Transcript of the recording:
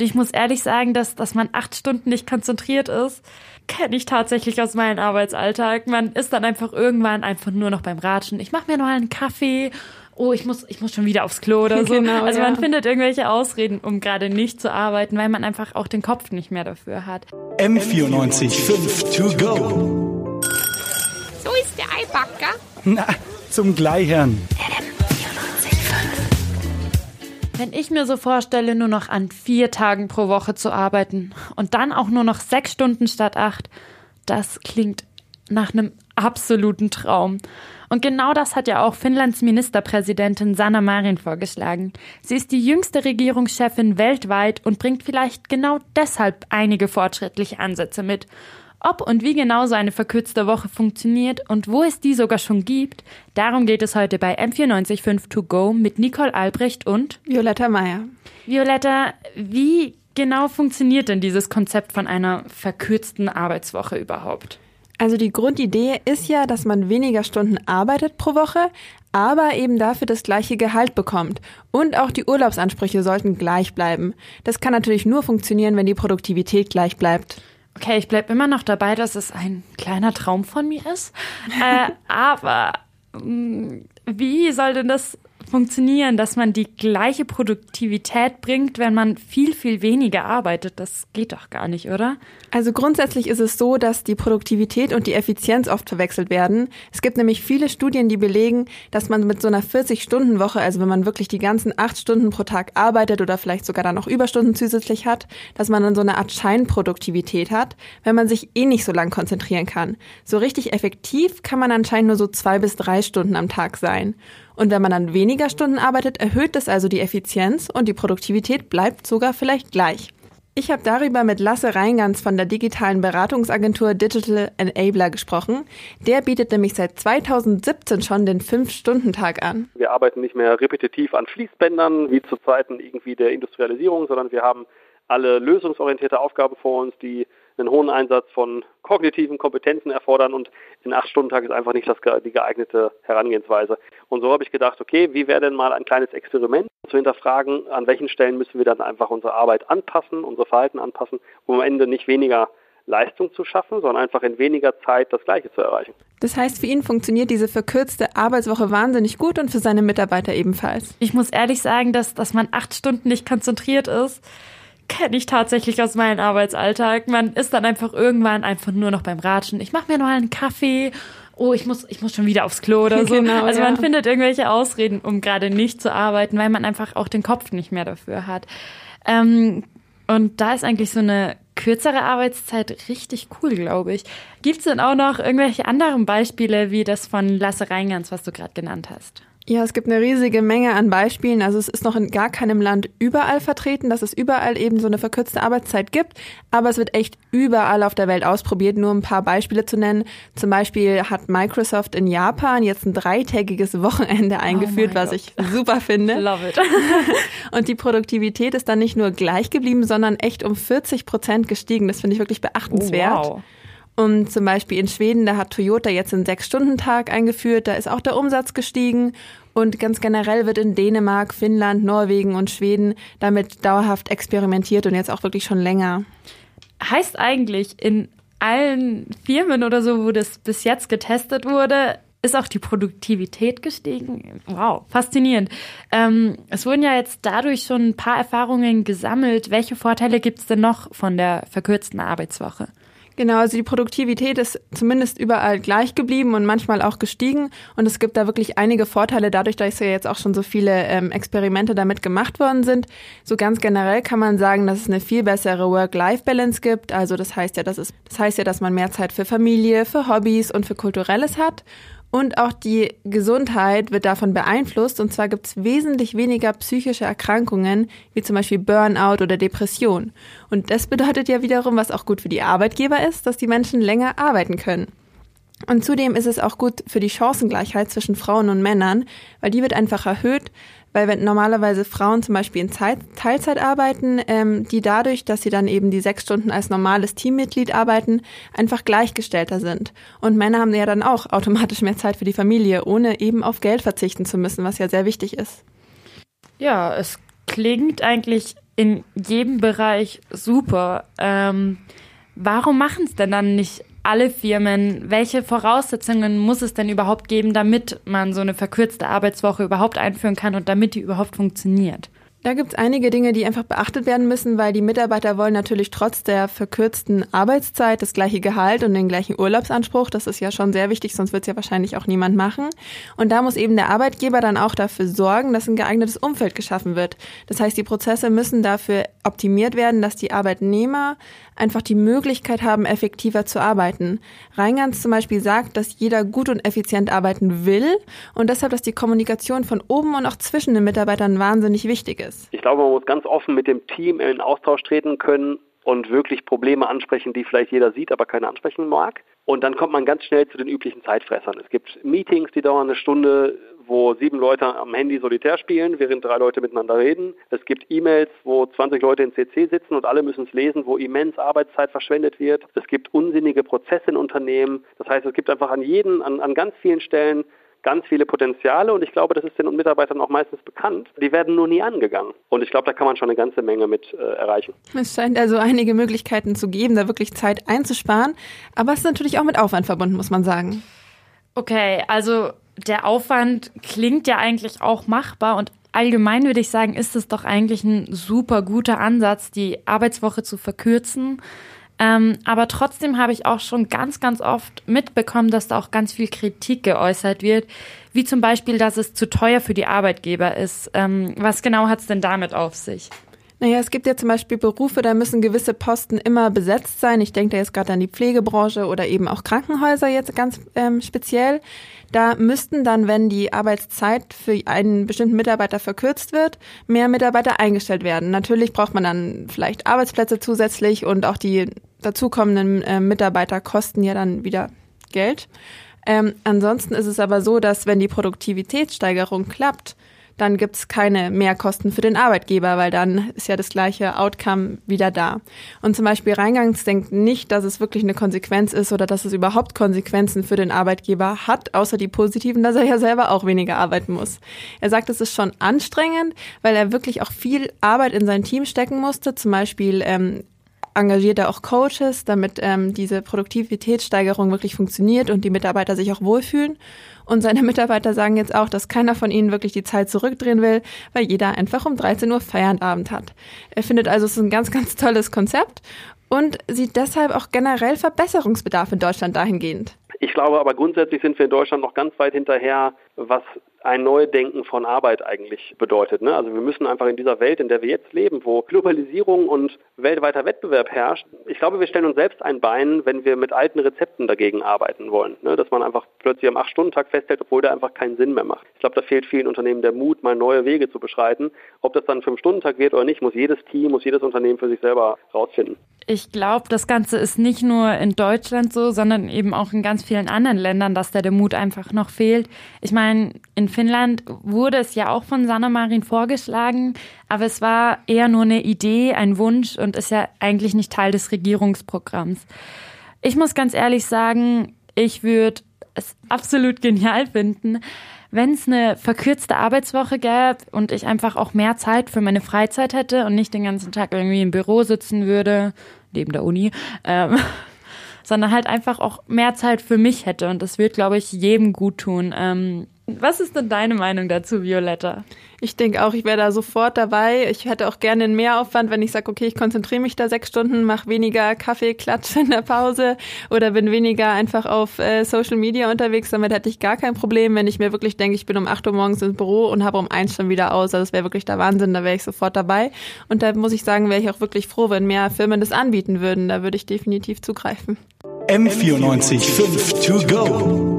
Ich muss ehrlich sagen, dass, dass man acht Stunden nicht konzentriert ist, kenne ich tatsächlich aus meinem Arbeitsalltag. Man ist dann einfach irgendwann einfach nur noch beim Ratschen. Ich mache mir noch einen Kaffee. Oh, ich muss, ich muss schon wieder aufs Klo oder so. Genau, also man findet irgendwelche Ausreden, um gerade nicht zu arbeiten, weil man einfach auch den Kopf nicht mehr dafür hat. M94 5 to go. So ist der Eibacker. Na, zum Gleichern. Wenn ich mir so vorstelle, nur noch an vier Tagen pro Woche zu arbeiten und dann auch nur noch sechs Stunden statt acht, das klingt nach einem absoluten Traum. Und genau das hat ja auch Finnlands Ministerpräsidentin Sanna Marin vorgeschlagen. Sie ist die jüngste Regierungschefin weltweit und bringt vielleicht genau deshalb einige fortschrittliche Ansätze mit. Ob und wie genau so eine verkürzte Woche funktioniert und wo es die sogar schon gibt, darum geht es heute bei M945 To Go mit Nicole Albrecht und Violetta Meyer. Violetta, wie genau funktioniert denn dieses Konzept von einer verkürzten Arbeitswoche überhaupt? Also die Grundidee ist ja, dass man weniger Stunden arbeitet pro Woche, aber eben dafür das gleiche Gehalt bekommt. Und auch die Urlaubsansprüche sollten gleich bleiben. Das kann natürlich nur funktionieren, wenn die Produktivität gleich bleibt. Okay, ich bleibe immer noch dabei, dass es ein kleiner Traum von mir ist. Äh, aber mm, wie soll denn das funktionieren, dass man die gleiche Produktivität bringt, wenn man viel, viel weniger arbeitet. Das geht doch gar nicht, oder? Also grundsätzlich ist es so, dass die Produktivität und die Effizienz oft verwechselt werden. Es gibt nämlich viele Studien, die belegen, dass man mit so einer 40-Stunden-Woche, also wenn man wirklich die ganzen acht Stunden pro Tag arbeitet oder vielleicht sogar dann noch Überstunden zusätzlich hat, dass man dann so eine Art Scheinproduktivität hat, wenn man sich eh nicht so lang konzentrieren kann. So richtig effektiv kann man anscheinend nur so zwei bis drei Stunden am Tag sein. Und wenn man dann weniger Stunden arbeitet, erhöht das also die Effizienz und die Produktivität bleibt sogar vielleicht gleich. Ich habe darüber mit Lasse Reingans von der digitalen Beratungsagentur Digital Enabler gesprochen. Der bietet nämlich seit 2017 schon den 5-Stunden-Tag an. Wir arbeiten nicht mehr repetitiv an Fließbändern wie zu Zeiten irgendwie der Industrialisierung, sondern wir haben alle lösungsorientierte Aufgaben vor uns, die einen hohen Einsatz von kognitiven Kompetenzen erfordern und in acht Stunden Tag ist einfach nicht das, die geeignete Herangehensweise. Und so habe ich gedacht, okay, wie wäre denn mal ein kleines Experiment zu hinterfragen, an welchen Stellen müssen wir dann einfach unsere Arbeit anpassen, unser Verhalten anpassen, um am Ende nicht weniger Leistung zu schaffen, sondern einfach in weniger Zeit das Gleiche zu erreichen. Das heißt, für ihn funktioniert diese verkürzte Arbeitswoche wahnsinnig gut und für seine Mitarbeiter ebenfalls. Ich muss ehrlich sagen, dass, dass man acht Stunden nicht konzentriert ist kenne ich tatsächlich aus meinem Arbeitsalltag. Man ist dann einfach irgendwann einfach nur noch beim Ratschen. Ich mache mir noch einen Kaffee. Oh, ich muss, ich muss schon wieder aufs Klo oder so. Genau, also man findet irgendwelche Ausreden, um gerade nicht zu arbeiten, weil man einfach auch den Kopf nicht mehr dafür hat. Ähm, und da ist eigentlich so eine kürzere Arbeitszeit richtig cool, glaube ich. Gibt es denn auch noch irgendwelche anderen Beispiele wie das von Lasse Reingans, was du gerade genannt hast? Ja, es gibt eine riesige Menge an Beispielen. Also es ist noch in gar keinem Land überall vertreten, dass es überall eben so eine verkürzte Arbeitszeit gibt. Aber es wird echt überall auf der Welt ausprobiert. Nur ein paar Beispiele zu nennen. Zum Beispiel hat Microsoft in Japan jetzt ein dreitägiges Wochenende oh eingeführt, oh was ich super finde. Love it. Und die Produktivität ist dann nicht nur gleich geblieben, sondern echt um 40 Prozent gestiegen. Das finde ich wirklich beachtenswert. Oh, wow. Und zum Beispiel in Schweden, da hat Toyota jetzt einen Sechs-Stunden-Tag eingeführt, da ist auch der Umsatz gestiegen. Und ganz generell wird in Dänemark, Finnland, Norwegen und Schweden damit dauerhaft experimentiert und jetzt auch wirklich schon länger. Heißt eigentlich, in allen Firmen oder so, wo das bis jetzt getestet wurde, ist auch die Produktivität gestiegen. Wow, faszinierend. Ähm, es wurden ja jetzt dadurch schon ein paar Erfahrungen gesammelt. Welche Vorteile gibt es denn noch von der verkürzten Arbeitswoche? Genau, also die Produktivität ist zumindest überall gleich geblieben und manchmal auch gestiegen. Und es gibt da wirklich einige Vorteile dadurch, dass ja jetzt auch schon so viele ähm, Experimente damit gemacht worden sind. So ganz generell kann man sagen, dass es eine viel bessere Work-Life-Balance gibt. Also das heißt ja, dass es, das heißt ja, dass man mehr Zeit für Familie, für Hobbys und für Kulturelles hat. Und auch die Gesundheit wird davon beeinflusst. Und zwar gibt es wesentlich weniger psychische Erkrankungen, wie zum Beispiel Burnout oder Depression. Und das bedeutet ja wiederum, was auch gut für die Arbeitgeber ist, dass die Menschen länger arbeiten können. Und zudem ist es auch gut für die Chancengleichheit zwischen Frauen und Männern, weil die wird einfach erhöht, weil wenn normalerweise Frauen zum Beispiel in Zeit, Teilzeit arbeiten, ähm, die dadurch, dass sie dann eben die sechs Stunden als normales Teammitglied arbeiten, einfach gleichgestellter sind. Und Männer haben ja dann auch automatisch mehr Zeit für die Familie, ohne eben auf Geld verzichten zu müssen, was ja sehr wichtig ist. Ja, es klingt eigentlich in jedem Bereich super. Ähm, warum machen es denn dann nicht alle Firmen? Welche Voraussetzungen muss es denn überhaupt geben, damit man so eine verkürzte Arbeitswoche überhaupt einführen kann und damit die überhaupt funktioniert? Da gibt es einige Dinge, die einfach beachtet werden müssen, weil die Mitarbeiter wollen natürlich trotz der verkürzten Arbeitszeit das gleiche Gehalt und den gleichen Urlaubsanspruch. Das ist ja schon sehr wichtig, sonst wird es ja wahrscheinlich auch niemand machen. Und da muss eben der Arbeitgeber dann auch dafür sorgen, dass ein geeignetes Umfeld geschaffen wird. Das heißt, die Prozesse müssen dafür optimiert werden, dass die Arbeitnehmer einfach die Möglichkeit haben, effektiver zu arbeiten. Reingans zum Beispiel sagt, dass jeder gut und effizient arbeiten will und deshalb, dass die Kommunikation von oben und auch zwischen den Mitarbeitern wahnsinnig wichtig ist. Ich glaube, man muss ganz offen mit dem Team in Austausch treten können und wirklich Probleme ansprechen, die vielleicht jeder sieht, aber keiner ansprechen mag. Und dann kommt man ganz schnell zu den üblichen Zeitfressern. Es gibt Meetings, die dauern eine Stunde, wo sieben Leute am Handy solitär spielen, während drei Leute miteinander reden. Es gibt E-Mails, wo 20 Leute in CC sitzen und alle müssen es lesen, wo immens Arbeitszeit verschwendet wird. Es gibt unsinnige Prozesse in Unternehmen. Das heißt, es gibt einfach an jeden, an, an ganz vielen Stellen ganz viele Potenziale und ich glaube, das ist den Mitarbeitern auch meistens bekannt. Die werden nur nie angegangen. Und ich glaube, da kann man schon eine ganze Menge mit äh, erreichen. Es scheint also einige Möglichkeiten zu geben, da wirklich Zeit einzusparen. Aber es ist natürlich auch mit Aufwand verbunden, muss man sagen. Okay, also der Aufwand klingt ja eigentlich auch machbar und allgemein würde ich sagen, ist es doch eigentlich ein super guter Ansatz, die Arbeitswoche zu verkürzen. Ähm, aber trotzdem habe ich auch schon ganz, ganz oft mitbekommen, dass da auch ganz viel Kritik geäußert wird, wie zum Beispiel, dass es zu teuer für die Arbeitgeber ist. Ähm, was genau hat es denn damit auf sich? Naja, es gibt ja zum Beispiel Berufe, da müssen gewisse Posten immer besetzt sein. Ich denke da jetzt gerade an die Pflegebranche oder eben auch Krankenhäuser jetzt ganz ähm, speziell. Da müssten dann, wenn die Arbeitszeit für einen bestimmten Mitarbeiter verkürzt wird, mehr Mitarbeiter eingestellt werden. Natürlich braucht man dann vielleicht Arbeitsplätze zusätzlich und auch die dazukommenden äh, Mitarbeiter kosten ja dann wieder Geld. Ähm, ansonsten ist es aber so, dass wenn die Produktivitätssteigerung klappt, dann gibt's keine Mehrkosten für den Arbeitgeber, weil dann ist ja das gleiche Outcome wieder da. Und zum Beispiel Reingangs denkt nicht, dass es wirklich eine Konsequenz ist oder dass es überhaupt Konsequenzen für den Arbeitgeber hat, außer die positiven, dass er ja selber auch weniger arbeiten muss. Er sagt, es ist schon anstrengend, weil er wirklich auch viel Arbeit in sein Team stecken musste, zum Beispiel ähm, engagiert er auch Coaches, damit ähm, diese Produktivitätssteigerung wirklich funktioniert und die Mitarbeiter sich auch wohlfühlen. Und seine Mitarbeiter sagen jetzt auch, dass keiner von ihnen wirklich die Zeit zurückdrehen will, weil jeder einfach um 13 Uhr Feierabend hat. Er findet also, es ist ein ganz, ganz tolles Konzept und sieht deshalb auch generell Verbesserungsbedarf in Deutschland dahingehend. Ich glaube aber grundsätzlich sind wir in Deutschland noch ganz weit hinterher, was ein Neudenken von Arbeit eigentlich bedeutet. Ne? Also wir müssen einfach in dieser Welt, in der wir jetzt leben, wo Globalisierung und weltweiter Wettbewerb herrscht, ich glaube, wir stellen uns selbst ein Bein, wenn wir mit alten Rezepten dagegen arbeiten wollen. Ne? Dass man einfach plötzlich am 8-Stunden-Tag festhält, obwohl der einfach keinen Sinn mehr macht. Ich glaube, da fehlt vielen Unternehmen der Mut, mal neue Wege zu beschreiten. Ob das dann ein 5-Stunden-Tag wird oder nicht, muss jedes Team, muss jedes Unternehmen für sich selber rausfinden. Ich glaube, das Ganze ist nicht nur in Deutschland so, sondern eben auch in ganz vielen anderen Ländern, dass da der Mut einfach noch fehlt. Ich meine, in Finnland wurde es ja auch von Sanna Marin vorgeschlagen, aber es war eher nur eine Idee, ein Wunsch und ist ja eigentlich nicht Teil des Regierungsprogramms. Ich muss ganz ehrlich sagen, ich würde es absolut genial finden, wenn es eine verkürzte Arbeitswoche gäbe und ich einfach auch mehr Zeit für meine Freizeit hätte und nicht den ganzen Tag irgendwie im Büro sitzen würde, neben der Uni, ähm, sondern halt einfach auch mehr Zeit für mich hätte. Und das wird, glaube ich, jedem gut tun. Ähm, was ist denn deine Meinung dazu, Violetta? Ich denke auch, ich wäre da sofort dabei. Ich hätte auch gerne einen Mehraufwand, wenn ich sage, okay, ich konzentriere mich da sechs Stunden, mache weniger Kaffeeklatsch in der Pause oder bin weniger einfach auf äh, Social Media unterwegs. Damit hätte ich gar kein Problem, wenn ich mir wirklich denke, ich bin um acht Uhr morgens ins Büro und habe um eins schon wieder aus. Also das wäre wirklich der Wahnsinn, da wäre ich sofort dabei. Und da muss ich sagen, wäre ich auch wirklich froh, wenn mehr Firmen das anbieten würden. Da würde ich definitiv zugreifen. M94 5 to go.